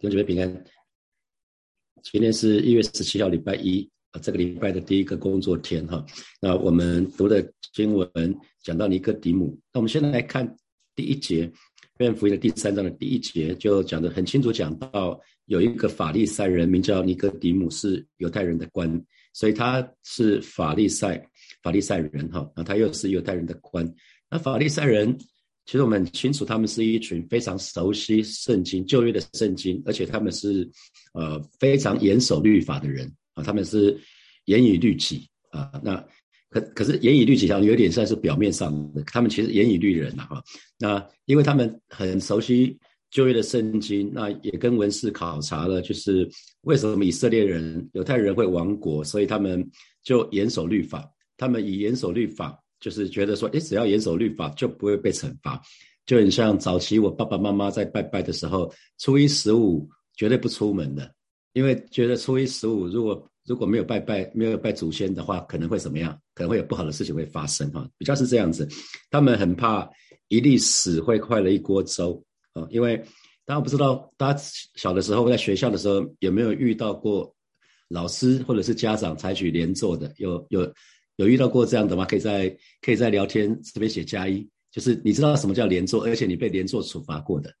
弟兄姐妹平安。今天是一月十七号，礼拜一啊，这个礼拜的第一个工作天哈。那我们读的经文讲到尼哥底母，那我们现在来看第一节，约翰福音的第三章的第一节，就讲的很清楚，讲到有一个法利赛人名叫尼哥底母，是犹太人的官，所以他是法利赛法利赛人哈，那他又是犹太人的官，那法利赛人。其实我们很清楚，他们是一群非常熟悉圣经旧约的圣经，而且他们是呃非常严守律法的人啊，他们是严以律己啊。那可可是严以律己，好像有点算是表面上的，他们其实严以律人呐哈。那因为他们很熟悉旧约的圣经，那也跟文士考察了，就是为什么以色列人犹太人会亡国，所以他们就严守律法，他们以严守律法。就是觉得说，哎，只要严守律法就不会被惩罚，就很像早期我爸爸妈妈在拜拜的时候，初一十五绝对不出门的，因为觉得初一十五如果如果没有拜拜，没有拜祖先的话，可能会怎么样？可能会有不好的事情会发生哈，比较是这样子。他们很怕一粒屎会坏了一锅粥啊，因为大家不知道，大家小的时候在学校的时候有没有遇到过老师或者是家长采取连坐的？有有。有遇到过这样的吗？可以在可以在聊天这边写加一，就是你知道什么叫连坐，而且你被连坐处罚过的。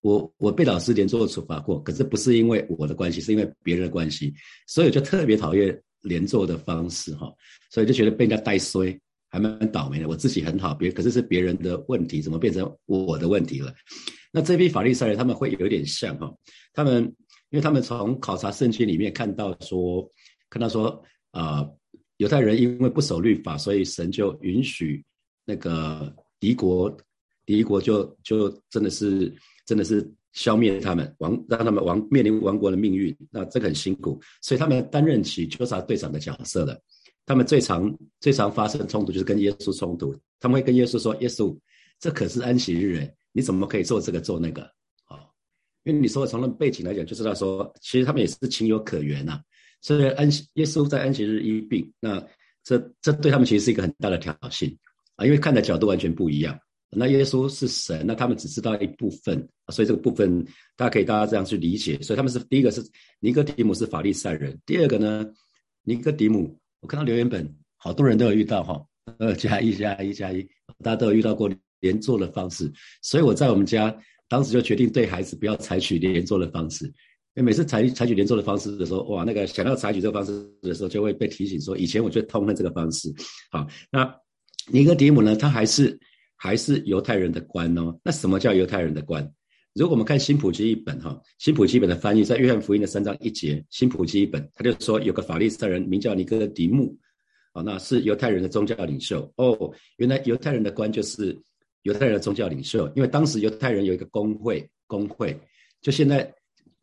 我我被老师连坐处罚过，可是不是因为我的关系，是因为别人的关系，所以就特别讨厌连坐的方式哈，所以就觉得被人家带衰，还蛮倒霉的。我自己很好，别可是是别人的问题，怎么变成我的问题了？那这批法律赛人他们会有点像哈，他们因为他们从考察圣经里面看到说，看到说啊。犹太人因为不守律法，所以神就允许那个敌国，敌国就就真的是真的是消灭他们，亡让他们亡面临亡国的命运。那这个很辛苦，所以他们担任起纠察队长的角色了。他们最常最常发生冲突就是跟耶稣冲突，他们会跟耶稣说：“耶稣，这可是安息日，你怎么可以做这个做那个？”哦，因为你说从那背景来讲，就知道说，其实他们也是情有可原呐。所以安耶稣在安息日医病，那这这对他们其实是一个很大的挑衅啊，因为看的角度完全不一样。那耶稣是神，那他们只知道一部分，所以这个部分大家可以大家这样去理解。所以他们是第一个是尼哥底姆是法利赛人，第二个呢尼哥底姆，我看到留言本好多人都有遇到哈，二加一加一加一，大家都有遇到过连坐的方式，所以我在我们家当时就决定对孩子不要采取连坐的方式。每次采采取连坐的方式的时候，哇，那个想要采取这个方式的时候，就会被提醒说，以前我就痛恨这个方式。好，那尼哥底母呢，他还是还是犹太人的官哦。那什么叫犹太人的官？如果我们看新普基一本哈，新普基本的翻译在约翰福音的三章一节，新普基一本他就说有个法利赛人名叫尼哥底母，啊，那是犹太人的宗教领袖哦。原来犹太人的官就是犹太人的宗教领袖，因为当时犹太人有一个工会，工会就现在。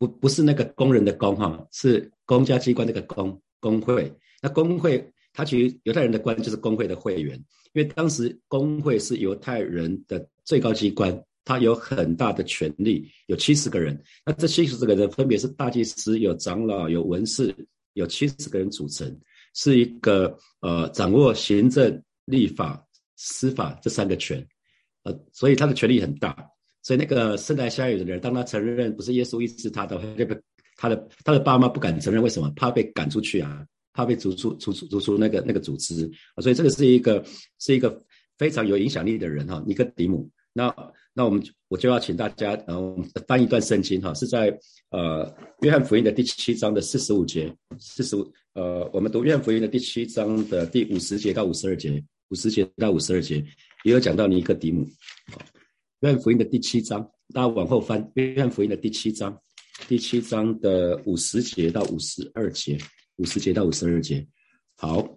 不不是那个工人的工哈，是公家机关那个工工会。那工会，他其实犹太人的官就是工会的会员，因为当时工会是犹太人的最高机关，他有很大的权力，有七十个人。那这七十个人分别是大祭司、有长老、有文士，有七十个人组成，是一个呃掌握行政、立法、司法这三个权，呃，所以他的权力很大。所以那个生来下雨的人，当他承认不是耶稣医治他的，他被他的他的爸妈不敢承认，为什么？怕被赶出去啊，怕被逐出逐出逐出那个那个组织。所以这个是一个是一个非常有影响力的人哈，尼哥底姆。那那我们我就要请大家然呃翻一段圣经哈，是在呃约翰福音的第七章的四十五节，四十五呃我们读约翰福音的第七章的第五十节到五十二节，五十节到五十二节也有讲到尼哥底姆。约翰福音的第七章，大家往后翻。约翰福音的第七章，第七章的五十节到五十二节，五十节到五十二节。好，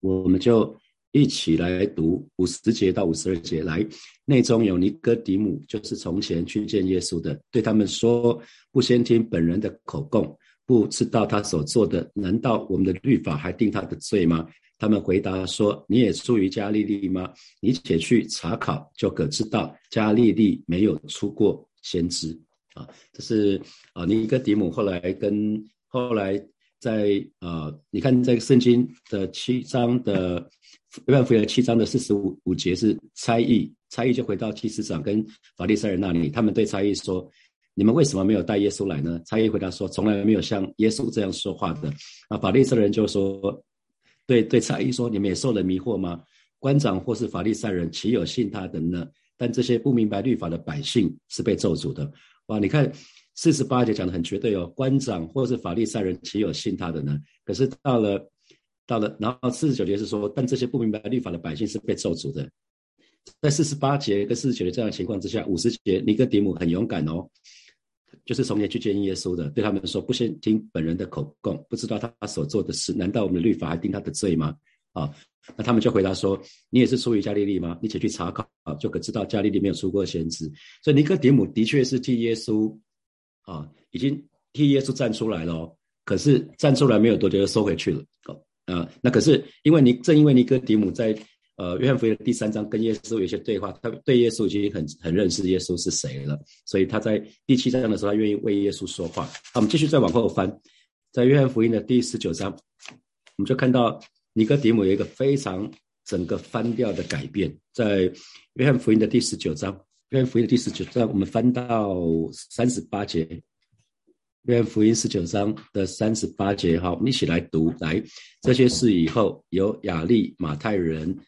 我们就一起来读五十节到五十二节。来，内中有尼哥底母，就是从前去见耶稣的，对他们说：不先听本人的口供，不知道他所做的，难道我们的律法还定他的罪吗？他们回答说：“你也出于加利利吗？你且去查考，就可知道加利利没有出过先知。”啊，这是啊，尼哥底母后来跟后来在啊，你看这个圣经的七章的约翰福音七章的四十五五节是差异，差异就回到祭司长跟法利赛人那里，他们对差异说：“你们为什么没有带耶稣来呢？差役回答说：从来没有像耶稣这样说话的。啊，法利赛人就说：对对，差役说：你们也受了迷惑吗？官长或是法利赛人岂有信他的呢？但这些不明白律法的百姓是被咒诅的。哇，你看四十八节讲的很绝对哦，官长或是法利赛人岂有信他的呢？可是到了到了，然后四十九节是说，但这些不明白律法的百姓是被咒诅的。在四十八节跟四十九节这样的情况之下，五十节尼哥底母很勇敢哦，就是从前去见耶稣的，对他们说：不先听本人的口供，不知道他所做的事，难道我们的律法还定他的罪吗？啊，那他们就回答说：你也是出于加利利吗？你且去查考，就可知道加利利没有出过先知。所以尼哥底母的确是替耶稣啊，已经替耶稣站出来了，可是站出来没有多久就收回去了。啊，那可是因为你正因为尼哥底母在。呃，约翰福音的第三章跟耶稣有一些对话，他对耶稣已经很很认识耶稣是谁了，所以他在第七章的时候，他愿意为耶稣说话。好，我们继续再往后翻，在约翰福音的第十九章，我们就看到尼哥底母有一个非常整个翻掉的改变。在约翰福音的第十九章，约翰福音的第十九章，我们翻到三十八节。约翰福音十九章的三十八节，好，我们一起来读。来，这些事以后，有亚利马太人。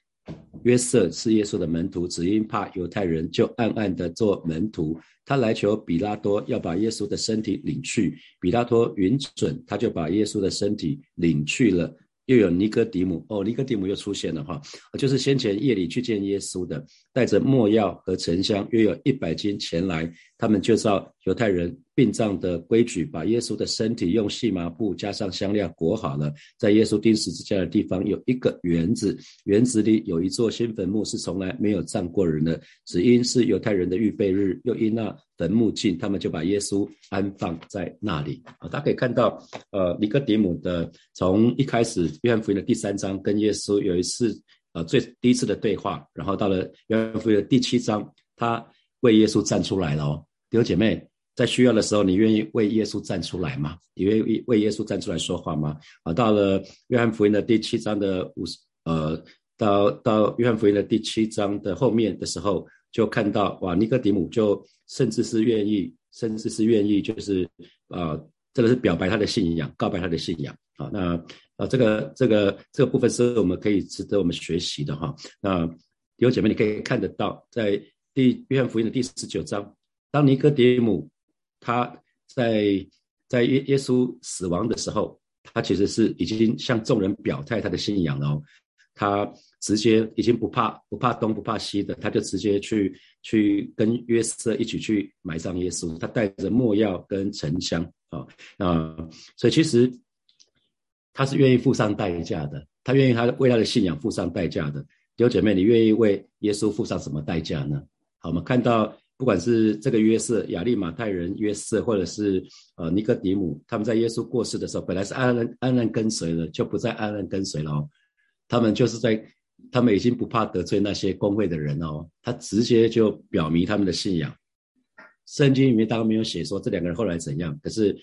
约瑟是耶稣的门徒，只因怕犹太人，就暗暗的做门徒。他来求比拉多要把耶稣的身体领去，比拉多允准，他就把耶稣的身体领去了。又有尼哥底母，哦，尼哥底母又出现了哈，就是先前夜里去见耶稣的，带着墨药和沉香，约有一百斤前来，他们就照犹太人。殡葬的规矩，把耶稣的身体用细麻布加上香料裹好了，在耶稣钉十字架的地方有一个园子，园子里有一座新坟墓，是从来没有葬过人的，只因是犹太人的预备日，又因那坟墓近，他们就把耶稣安放在那里。啊，大家可以看到，呃，尼哥底母的从一开始约翰福音的第三章跟耶稣有一次，呃，最第一次的对话，然后到了约翰福音的第七章，他为耶稣站出来了哦，弟兄姐妹。在需要的时候，你愿意为耶稣站出来吗？你愿意为耶稣站出来说话吗？啊，到了约翰福音的第七章的五十，呃，到到约翰福音的第七章的后面的时候，就看到哇，尼哥底母就甚至是愿意，甚至是愿意，就是啊，这个是表白他的信仰，告白他的信仰。啊，那啊，这个这个这个部分是我们可以值得我们学习的哈。那弟兄姐妹，你可以看得到，在第约翰福音的第十九章，当尼哥底母。他在在耶耶稣死亡的时候，他其实是已经向众人表态他的信仰了。他直接已经不怕不怕东不怕西的，他就直接去去跟约瑟一起去埋葬耶稣。他带着墨药跟沉香啊啊，所以其实他是愿意付上代价的。他愿意他为他的信仰付上代价的。弟兄姐妹，你愿意为耶稣付上什么代价呢？好，我们看到。不管是这个约瑟、亚利马泰人约瑟，或者是呃尼哥底姆，他们在耶稣过世的时候，本来是安然安然跟随的，就不再安然跟随了。哦。他们就是在，他们已经不怕得罪那些公会的人哦，他直接就表明他们的信仰。圣经里面当然没有写说这两个人后来怎样，可是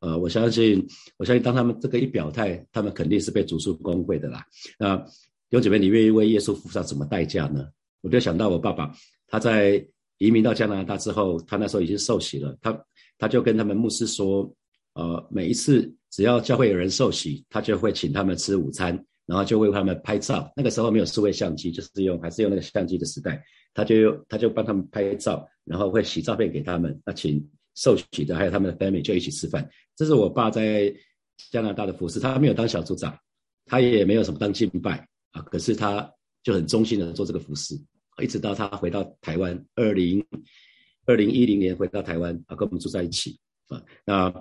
呃，我相信，我相信当他们这个一表态，他们肯定是被逐出公会的啦。那弟兄姐妹，你愿意为耶稣付上什么代价呢？我就想到我爸爸，他在。移民到加拿大之后，他那时候已经受洗了。他他就跟他们牧师说，呃，每一次只要教会有人受洗，他就会请他们吃午餐，然后就为他们拍照。那个时候没有数位相机，就是用还是用那个相机的时代，他就他就帮他们拍照，然后会洗照片给他们。那请受洗的还有他们的 family 就一起吃饭。这是我爸在加拿大的服饰，他没有当小组长，他也没有什么当敬拜啊，可是他就很忠心的做这个服饰。一直到他回到台湾，二零二零一零年回到台湾啊，跟我们住在一起啊。那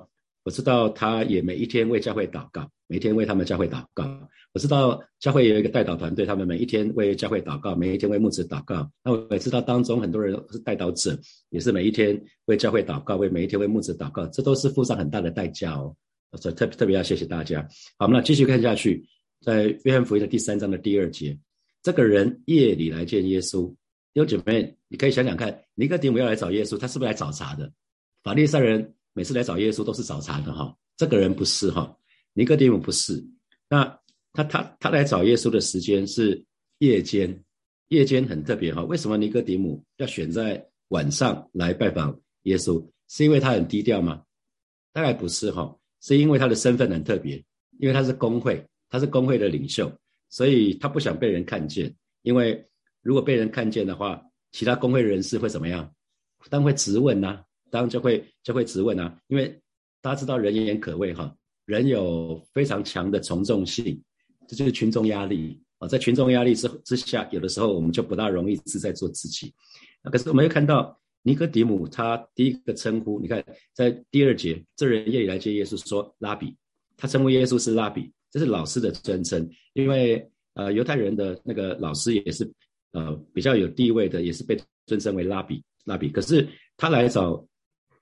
我知道他也每一天为教会祷告，每一天为他们教会祷告。我知道教会有一个代祷团队，他们每一天为教会祷告，每一天为牧者祷告。那我也知道当中很多人是代祷者，也是每一天为教会祷告，为每一天为牧者祷告，这都是付上很大的代价哦。所以特特别要谢谢大家。好，那继续看下去，在约翰福音的第三章的第二节。这个人夜里来见耶稣，有姐妹，你可以想想看，尼哥底母要来找耶稣，他是不是来找茬的？法利赛人每次来找耶稣都是找茬的哈，这个人不是哈，尼哥底母不是。那他他他来找耶稣的时间是夜间，夜间很特别哈。为什么尼哥底母要选在晚上来拜访耶稣？是因为他很低调吗？大概不是哈，是因为他的身份很特别，因为他是工会，他是工会的领袖，所以他不想被人看见。因为如果被人看见的话，其他工会人士会怎么样？当然会质问呐，当然就会就会质问呐。因为大家知道人言可畏哈，人有非常强的从众性，这就是群众压力啊。在群众压力之之下，有的时候我们就不大容易是在做自己。可是我们又看到尼哥底姆他第一个称呼，你看在第二节，这人夜里来接耶稣说拉比，他称呼耶稣是拉比，这是老师的尊称，因为呃犹太人的那个老师也是。呃，比较有地位的也是被尊称为拉比，拉比。可是他来找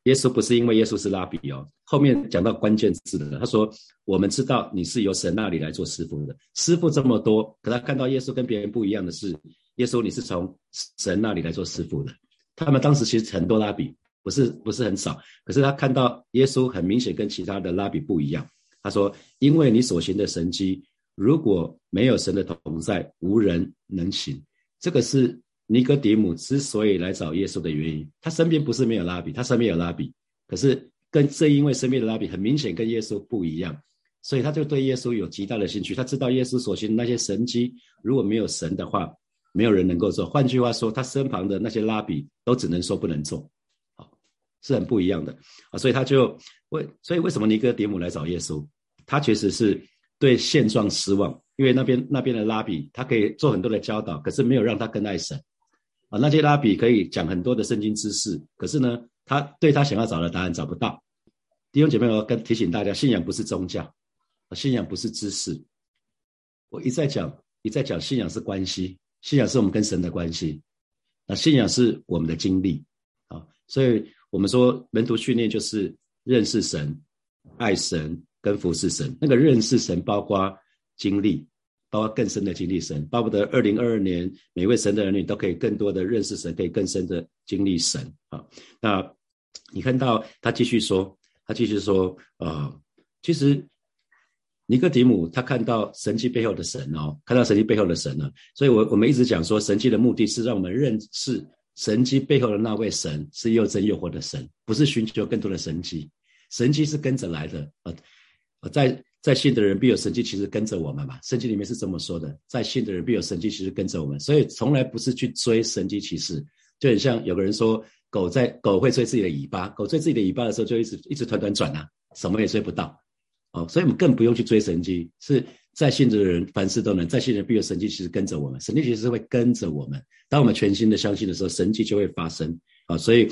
耶稣，不是因为耶稣是拉比哦。后面讲到关键字的，他说：“我们知道你是由神那里来做师傅的，师傅这么多，可他看到耶稣跟别人不一样的是，耶稣你是从神那里来做师傅的。他们当时其实很多拉比，不是不是很少，可是他看到耶稣很明显跟其他的拉比不一样。他说：因为你所行的神迹，如果没有神的同在，无人能行。”这个是尼哥底母之所以来找耶稣的原因。他身边不是没有拉比，他身边有拉比，可是跟正因为身边的拉比很明显跟耶稣不一样，所以他就对耶稣有极大的兴趣。他知道耶稣所行的那些神迹，如果没有神的话，没有人能够做。换句话说，他身旁的那些拉比都只能说不能做，好，是很不一样的啊。所以他就为，所以为什么尼哥底母来找耶稣？他确实是对现状失望。因为那边那边的拉比，他可以做很多的教导，可是没有让他更爱神啊。那些拉比可以讲很多的圣经知识，可是呢，他对他想要找的答案找不到。弟兄姐妹，我跟提醒大家，信仰不是宗教，信仰不是知识。我一再讲，一再讲，信仰是关系，信仰是我们跟神的关系。那信仰是我们的经历啊，所以我们说门徒训练就是认识神、爱神跟服侍神。那个认识神包括。经历，包括更深的经历神，巴不得二零二二年每位神的儿女都可以更多的认识神，可以更深的经历神啊。那你看到他继续说，他继续说啊，其实尼哥底姆他看到神迹背后的神哦，看到神迹背后的神呢，所以我我们一直讲说，神迹的目的是让我们认识神迹背后的那位神是又真又活的神，不是寻求更多的神迹，神迹是跟着来的啊，在。在信的人必有神迹，其实跟着我们嘛。圣经里面是这么说的：在信的人必有神迹，其实跟着我们。所以从来不是去追神迹骑士，就很像有个人说，狗在狗会追自己的尾巴，狗追自己的尾巴的时候，就一直一直团团转啊，什么也追不到。哦，所以我们更不用去追神迹。是在信的人凡事都能，在信的人必有神迹，其实跟着我们。神迹其实会跟着我们。当我们全心的相信的时候，神迹就会发生啊。所以。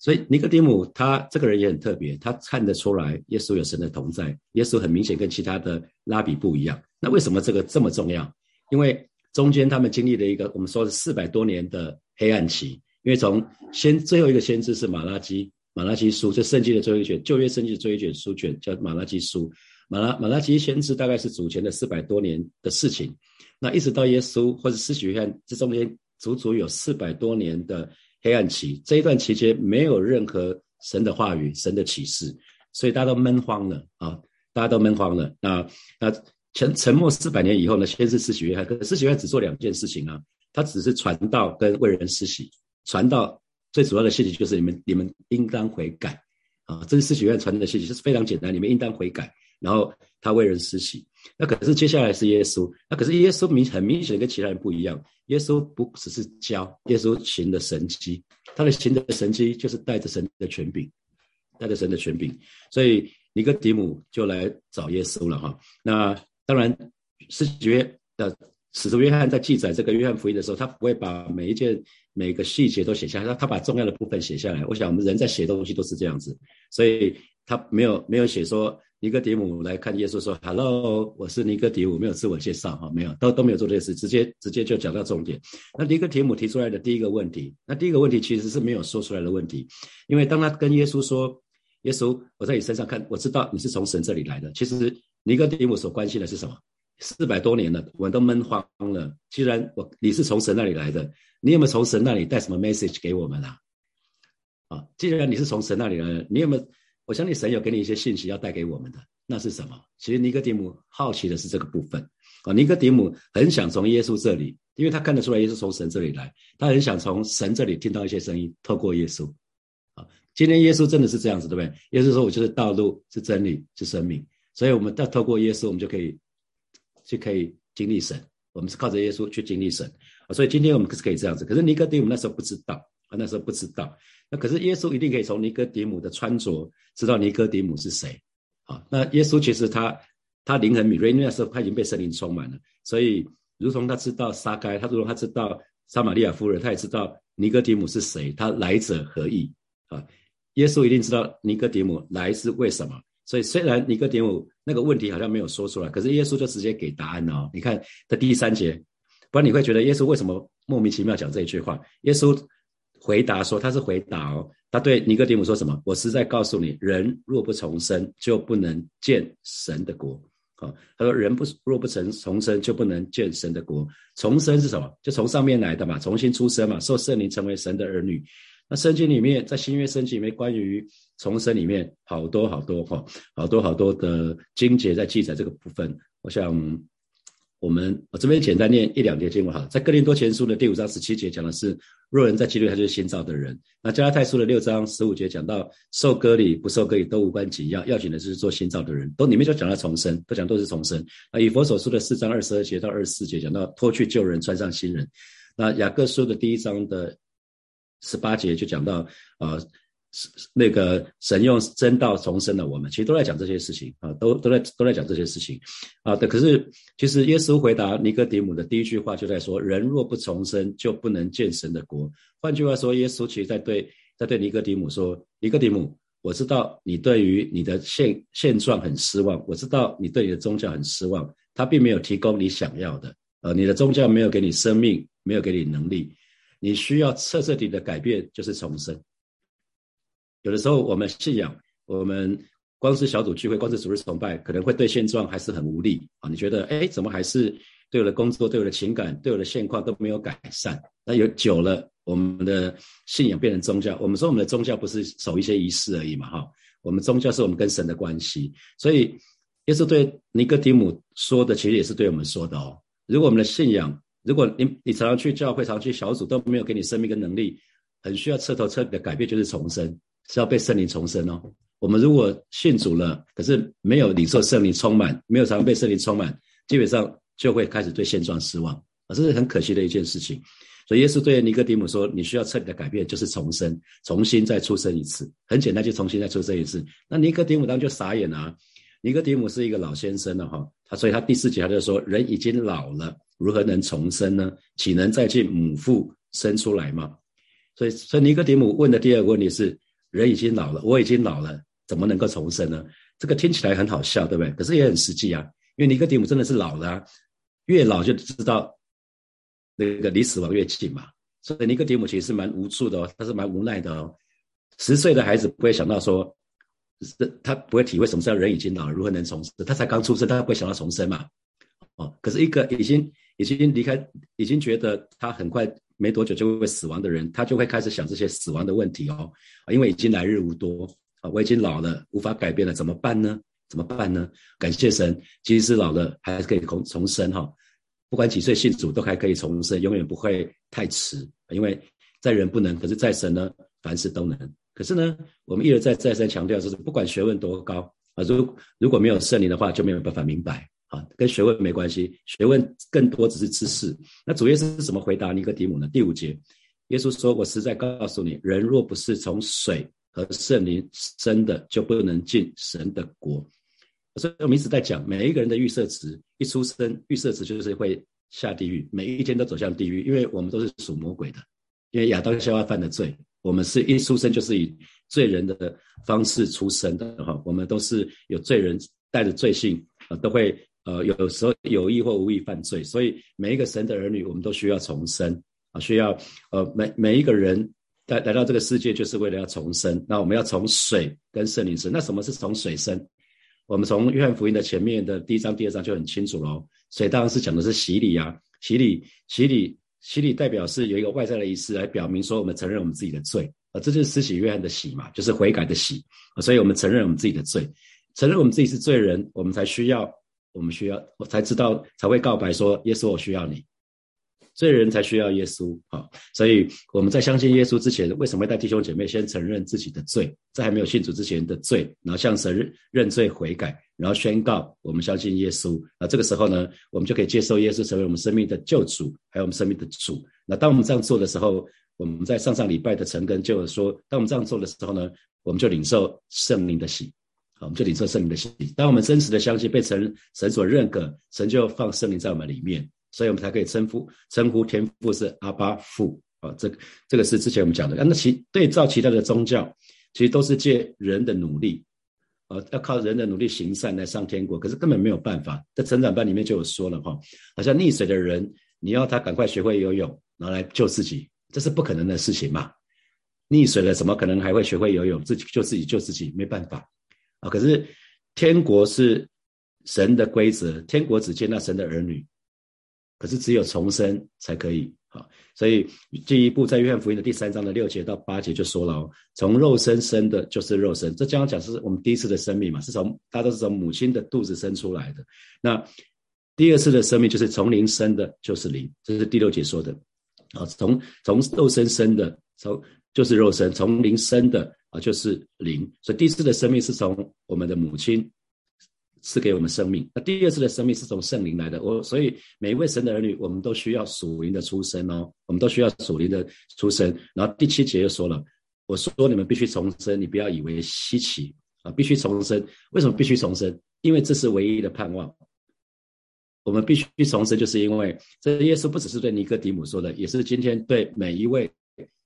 所以尼哥底姆他这个人也很特别，他看得出来耶稣有神的同在，耶稣很明显跟其他的拉比不一样。那为什么这个这么重要？因为中间他们经历了一个我们说是四百多年的黑暗期。因为从先最后一个先知是马拉基，马拉基书，这圣经的最后一卷，旧约圣经的最后一卷书卷叫马拉基书。马拉马拉基先知大概是主前的四百多年的事情。那一直到耶稣或者施洗约翰，这中间足足有四百多年的。黑暗期这一段期间没有任何神的话语、神的启示，所以大家都闷慌了啊！大家都闷慌了。那那沉沉默四百年以后呢？先是施洗约翰，可施洗约翰只做两件事情啊，他只是传道跟为人施洗。传道最主要的信息就是你们你们应当悔改啊！这是施洗约翰传的信息，是非常简单，你们应当悔改。然后他为人施洗。那可是接下来是耶稣，那可是耶稣明很明显跟其他人不一样。耶稣不只是教，耶稣行的神迹，他的行的神迹就是带着神的权柄，带着神的权柄。所以尼哥底母就来找耶稣了哈。那当然，使约的使徒约翰在记载这个约翰福音的时候，他不会把每一件每个细节都写下来，他他把重要的部分写下来。我想我们人在写东西都是这样子，所以他没有没有写说。尼哥底母来看耶稣说：“Hello，我是尼哥底母，没有自我介绍哈，没有，都都没有做这些事，直接直接就讲到重点。那尼哥底母提出来的第一个问题，那第一个问题其实是没有说出来的问题，因为当他跟耶稣说：‘耶稣，我在你身上看，我知道你是从神这里来的。’其实尼哥底母所关心的是什么？四百多年了，我们都闷慌了。既然我你是从神那里来的，你有没有从神那里带什么 message 给我们啊？啊，既然你是从神那里来的，你有没有？”我相信神有给你一些信息要带给我们的，那是什么？其实尼哥底母好奇的是这个部分啊。尼哥底母很想从耶稣这里，因为他看得出来耶稣从神这里来，他很想从神这里听到一些声音，透过耶稣啊。今天耶稣真的是这样子，对不对？耶稣说：“我就是道路，是真理，是生命。”所以，我们要透过耶稣，我们就可以就可以经历神。我们是靠着耶稣去经历神啊。所以，今天我们是可以这样子。可是尼哥底母那时候不知道啊，那时候不知道。那可是耶稣一定可以从尼哥底母的穿着知道尼哥底母是谁啊。那耶稣其实他他灵很敏锐，因为那时候他已经被圣灵充满了，所以如同他知道撒该，他如同他知道撒玛利亚夫人，他也知道尼哥底母是谁，他来者何意啊？耶稣一定知道尼哥底母来是为什么。所以虽然尼哥底母那个问题好像没有说出来，可是耶稣就直接给答案了。你看在第三节，不然你会觉得耶稣为什么莫名其妙讲这一句话？耶稣。回答说他是回答哦，他对尼哥底母说什么？我实在告诉你，人若不重生，就不能见神的国。好，他说人不若不成重生，就不能见神的国。重生是什么？就从上面来的嘛，重新出生嘛，受圣灵成为神的儿女。那圣经里面，在新约圣经里面，关于重生里面，好多好多哈，好多好多的经节在记载这个部分。我想。我们我这边简单念一两节经文哈，在哥林多前书的第五章十七节讲的是，若人在基督，他就是新造的人。那加拉太书的六章十五节讲到，受割礼不受割礼都无关紧要，要紧的就是做新造的人。都里面就讲到重生，都讲都是重生。那以佛所书的四章二十二节到二十四节讲到脱去旧人，穿上新人。那雅各书的第一章的十八节就讲到啊。那个神用真道重生了我们，其实都在讲这些事情啊，都都在都在讲这些事情啊。的可是，其实耶稣回答尼哥底母的第一句话就在说：人若不重生，就不能见神的国。换句话说，耶稣其实在对在对尼哥底母说：尼哥底母，我知道你对于你的现现状很失望，我知道你对你的宗教很失望，他并没有提供你想要的，呃，你的宗教没有给你生命，没有给你能力，你需要彻彻底底的改变，就是重生。有的时候，我们信仰，我们光是小组聚会，光是主日崇拜，可能会对现状还是很无力啊。你觉得，哎，怎么还是对我的工作、对我的情感、对我的现况都没有改善？那有久了，我们的信仰变成宗教。我们说，我们的宗教不是守一些仪式而已嘛？哈，我们宗教是我们跟神的关系。所以，耶稣对尼哥底母说的，其实也是对我们说的哦。如果我们的信仰，如果你你常常去教会、常去小组，都没有给你生命跟能力，很需要彻头彻底的改变，就是重生。是要被圣灵重生哦。我们如果信主了，可是没有领受圣灵充满，没有常被圣灵充满，基本上就会开始对现状失望啊，这是很可惜的一件事情。所以耶稣对尼哥底母说：“你需要彻底的改变，就是重生，重新再出生一次。很简单，就重新再出生一次。”那尼哥底母当然就傻眼了。尼哥底母是一个老先生了哈，他所以他第四节他就说：“人已经老了，如何能重生呢？岂能再去母腹生出来吗？”所以，所以尼哥底母问的第二个问题是。人已经老了，我已经老了，怎么能够重生呢？这个听起来很好笑，对不对？可是也很实际啊，因为尼哥底母真的是老了，越老就知道那个离死亡越近嘛。所以尼哥底母其实是蛮无助的哦，他是蛮无奈的哦。十岁的孩子不会想到说，他不会体会什么叫人已经老了，如何能重生？他才刚出生，他不会想到重生嘛。哦，可是一个已经已经离开，已经觉得他很快。没多久就会死亡的人，他就会开始想这些死亡的问题哦，因为已经来日无多啊，我已经老了，无法改变了，怎么办呢？怎么办呢？感谢神，即使老了还是可以重重生哈，不管几岁信主都还可以重生，永远不会太迟，因为在人不能，可是在神呢，凡事都能。可是呢，我们一而再再三强调，就是不管学问多高啊，如如果没有圣灵的话，就没有办法明白。啊，跟学问没关系，学问更多只是知识。那主耶稣是怎么回答尼哥底母呢？第五节，耶稣说：“我实在告诉你，人若不是从水和圣灵生的，就不能进神的国。”所以我们一直在讲，每一个人的预设值一出生，预设值就是会下地狱，每一天都走向地狱，因为我们都是属魔鬼的。因为亚当夏娃犯的罪，我们是一出生就是以罪人的方式出生的哈，我们都是有罪人带着罪性啊，都会。呃，有时候有意或无意犯罪，所以每一个神的儿女，我们都需要重生啊，需要呃每每一个人来来到这个世界，就是为了要重生。那我们要从水跟圣灵生。那什么是从水生？我们从约翰福音的前面的第一章、第二章就很清楚喽。水当然是讲的是洗礼啊，洗礼、洗礼、洗礼代表是有一个外在的仪式来表明说我们承认我们自己的罪啊，这就是施洗约翰的洗嘛，就是悔改的洗啊。所以我们承认我们自己的罪，承认我们自己是罪人，我们才需要。我们需要，我才知道，才会告白说：“耶稣，我需要你。”罪人才需要耶稣啊。所以我们在相信耶稣之前，为什么会带弟兄姐妹先承认自己的罪，在还没有信主之前的罪，然后向神认认罪悔改，然后宣告我们相信耶稣。那这个时候呢，我们就可以接受耶稣成为我们生命的救主，还有我们生命的主。那当我们这样做的时候，我们在上上礼拜的陈根就说，当我们这样做的时候呢，我们就领受圣灵的喜。我们就领受圣灵的喜。当我们真实的相信被神神所认可，神就放圣灵在我们里面，所以我们才可以称呼称呼天父是阿巴父。啊，这这个是之前我们讲的。那其对照其他的宗教，其实都是借人的努力，呃，要靠人的努力行善来上天国，可是根本没有办法。在成长班里面就有说了哈，好像溺水的人，你要他赶快学会游泳，拿来救自己，这是不可能的事情嘛。溺水了，怎么可能还会学会游泳？自己救自己，救自己没办法。啊，可是天国是神的规则，天国只接纳神的儿女，可是只有重生才可以啊。所以进一步在约翰福音的第三章的六节到八节就说了哦，从肉身生的就是肉身，这将讲是我们第一次的生命嘛，是从大家都是从母亲的肚子生出来的。那第二次的生命就是从灵生的，就是灵，这是第六节说的啊，从从肉身生的，从就是肉身，从灵生的。啊，就是灵，所以第一次的生命是从我们的母亲赐给我们生命，那第二次的生命是从圣灵来的。我所以每一位神的儿女，我们都需要属灵的出生哦，我们都需要属灵的出生。然后第七节又说了，我说你们必须重生，你不要以为稀奇啊，必须重生。为什么必须重生？因为这是唯一的盼望。我们必须重生，就是因为这耶稣不只是对尼哥底母说的，也是今天对每一位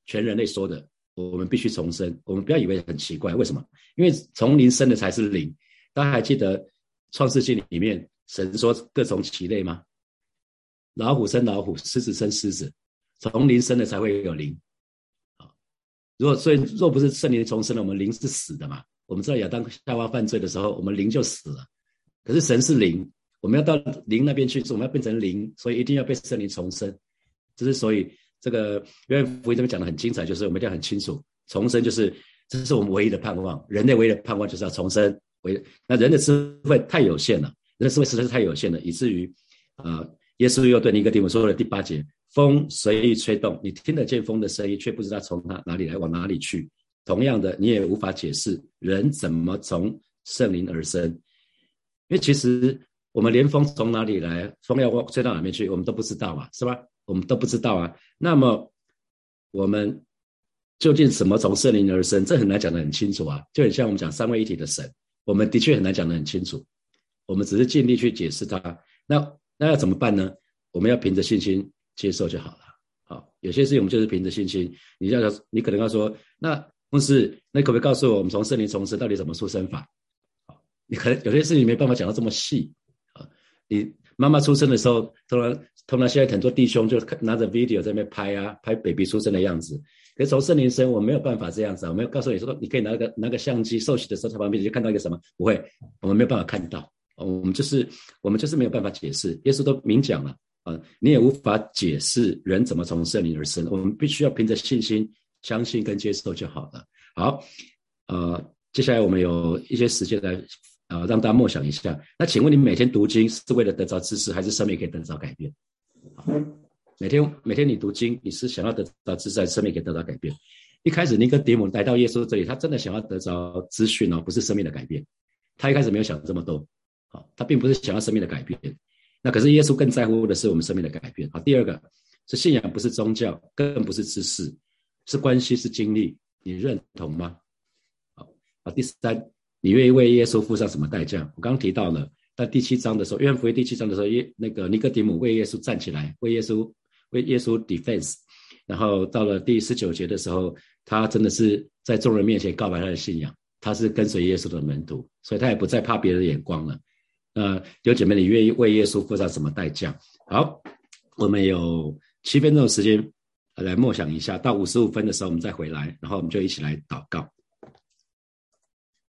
全人类说的。我们必须重生，我们不要以为很奇怪，为什么？因为从灵生的才是灵。大家还记得创世纪里面神说各种其类吗？老虎生老虎，狮子生狮子，从灵生的才会有灵。啊，如果所以若不是圣灵重生了，我们灵是死的嘛？我们知道亚当夏娃犯罪的时候，我们灵就死了。可是神是灵，我们要到灵那边去，我们要变成灵，所以一定要被圣灵重生。这是所以。这个约翰福音这边讲的很精彩，就是我们一定要很清楚，重生就是这是我们唯一的盼望，人类唯一的盼望就是要重生。为那人的智慧太有限了，人的智慧实在是太有限了，以至于啊，耶稣又对尼哥底母说了第八节：风随意吹动，你听得见风的声音，却不知道从哪哪里来，往哪里去。同样的，你也无法解释人怎么从圣灵而生，因为其实我们连风从哪里来，风要吹到哪边去，我们都不知道嘛，是吧？我们都不知道啊，那么我们究竟什么从圣灵而生？这很难讲得很清楚啊，就很像我们讲三位一体的神，我们的确很难讲得很清楚。我们只是尽力去解释它。那那要怎么办呢？我们要凭着信心接受就好了。好，有些事情我们就是凭着信心。你要你可能要说，那牧师，那可不可以告诉我，我们从圣灵重生到底怎么出生法？好，你可能有些事情没办法讲到这么细啊。你妈妈出生的时候，突然。通常现在很多弟兄就拿着 video 在那边拍啊，拍 baby 出生的样子。可是从圣灵生，我没有办法这样子啊。我没有告诉你说，你可以拿个拿个相机，受洗的时候在旁边就看到一个什么？不会，我们没有办法看到。我们就是我们就是没有办法解释。耶稣都明讲了啊，你也无法解释人怎么从圣灵而生。我们必须要凭着信心相信跟接受就好了。好，呃，接下来我们有一些时间来啊，让大家默想一下。那请问你每天读经是为了得着知识，还是生命可以得着改变？每天每天你读经，你是想要得到自在生命，可以得到改变。一开始尼哥底母来到耶稣这里，他真的想要得着资讯哦，不是生命的改变。他一开始没有想这么多，好，他并不是想要生命的改变。那可是耶稣更在乎的是我们生命的改变。好，第二个是信仰，不是宗教，更不是知识，是关系，是经历。你认同吗？好，好，第三，你愿意为耶稣付上什么代价？我刚刚提到了。在第七章的时候，约翰福音第七章的时候，耶那个尼哥底母为耶稣站起来，为耶稣为耶稣 defense，然后到了第十九节的时候，他真的是在众人面前告白他的信仰，他是跟随耶稣的门徒，所以他也不再怕别人的眼光了。那有姐妹，你愿意为耶稣付上什么代价？好，我们有七分钟的时间来默想一下，到五十五分的时候我们再回来，然后我们就一起来祷告。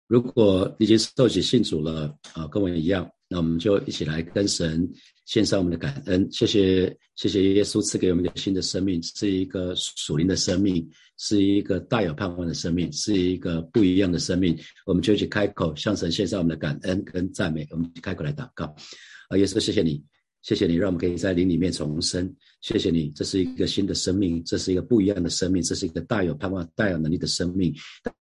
如果已经受洗信主了啊，跟我一样。那我们就一起来跟神献上我们的感恩，谢谢谢谢耶稣赐给我们的新的生命，是一个属灵的生命，是一个大有盼望的生命，是一个不一样的生命。我们就一起开口向神献上我们的感恩跟赞美，我们开口来祷告。啊，耶稣，谢谢你，谢谢你，让我们可以在灵里面重生。谢谢你，这是一个新的生命，这是一个不一样的生命，这是一个大有盼望、大有能力的生命。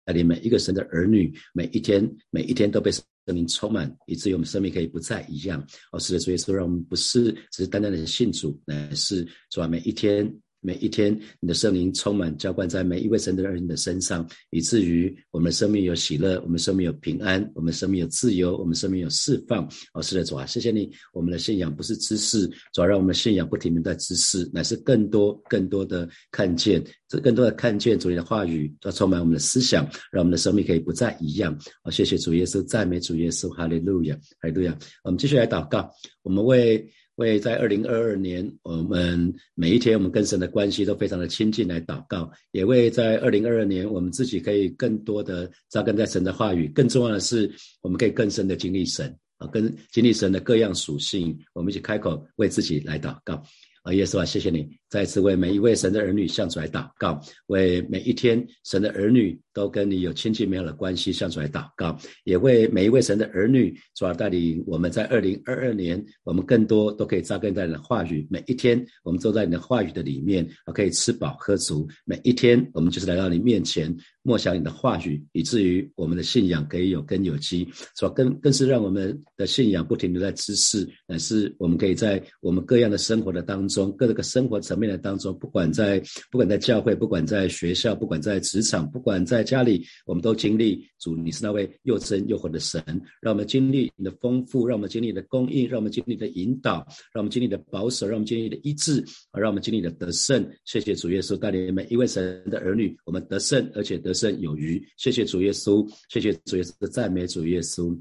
带领每一个神的儿女，每一天、每一天都被生命充满，以至于我们生命可以不再一样。哦，是的，所以说，让我们不是只是单单的信主，乃是主啊，每一天。每一天，你的圣灵充满浇灌在每一位神的儿女的身上，以至于我们的生命有喜乐，我们生命有平安，我们生命有自由，我们生命有释放。哦，是的，主啊，谢谢你。我们的信仰不是知识，主要让我们信仰不停的在知识，乃是更多、更多的看见，这更多的看见主你的话语，要充满我们的思想，让我们的生命可以不再一样。哦，谢谢主耶稣，赞美主耶稣，哈利路亚，哈利路亚。我们继续来祷告，我们为。为在二零二二年，我们每一天我们跟神的关系都非常的亲近来祷告，也为在二零二二年我们自己可以更多的扎根在神的话语。更重要的是，我们可以更深的经历神啊，跟经历神的各样属性，我们一起开口为自己来祷告。啊，耶稣啊，谢谢你再次为每一位神的儿女向主来祷告，为每一天神的儿女都跟你有亲近美好的关系向主来祷告，也为每一位神的儿女主要带领我们在二零二二年，我们更多都可以扎根在你的话语，每一天我们都在你的话语的里面，可以吃饱喝足，每一天我们就是来到你面前。默想你的话语，以至于我们的信仰可以有根有基，是吧？更更是让我们的信仰不停的在知识，乃是我们可以在我们各样的生活的当中，各个生活层面的当中，不管在不管在教会，不管在学校，不管在职场，不管在家里，我们都经历主，你是那位又真又活的神，让我们经历你的丰富，让我们经历你的供应，让我们经历你的引导，让我们经历你的保守，让我们经历你的医治，让我们经历你的得胜。谢谢主耶稣带领每一位神的儿女，我们得胜，而且得。胜有余，谢谢主耶稣，谢谢主耶稣的赞美，主耶稣。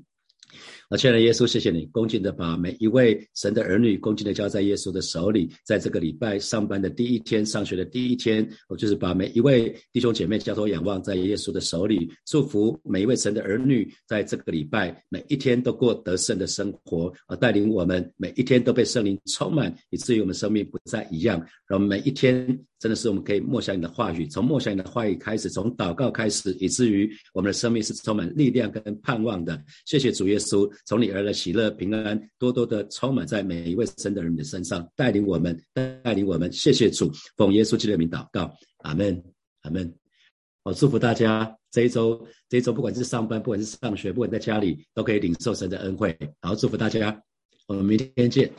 啊，亲爱的耶稣，谢谢你恭敬的把每一位神的儿女恭敬的交在耶稣的手里。在这个礼拜上班的第一天，上学的第一天，我就是把每一位弟兄姐妹交托仰望在耶稣的手里，祝福每一位神的儿女，在这个礼拜每一天都过得胜的生活，而，带领我们每一天都被圣灵充满，以至于我们生命不再一样。让我们每一天真的是我们可以默想你的话语，从默想你的话语开始，从祷告开始，以至于我们的生命是充满力量跟盼望的。谢谢主耶稣。从你而来喜乐平安，多多的充满在每一位生的人的身上，带领我们，带领我们。谢谢主，奉耶稣基督的名祷告，阿门，阿门。我祝福大家这一周，这一周不管是上班，不管是上学，不管在家里，都可以领受神的恩惠。好祝福大家，我们明天见。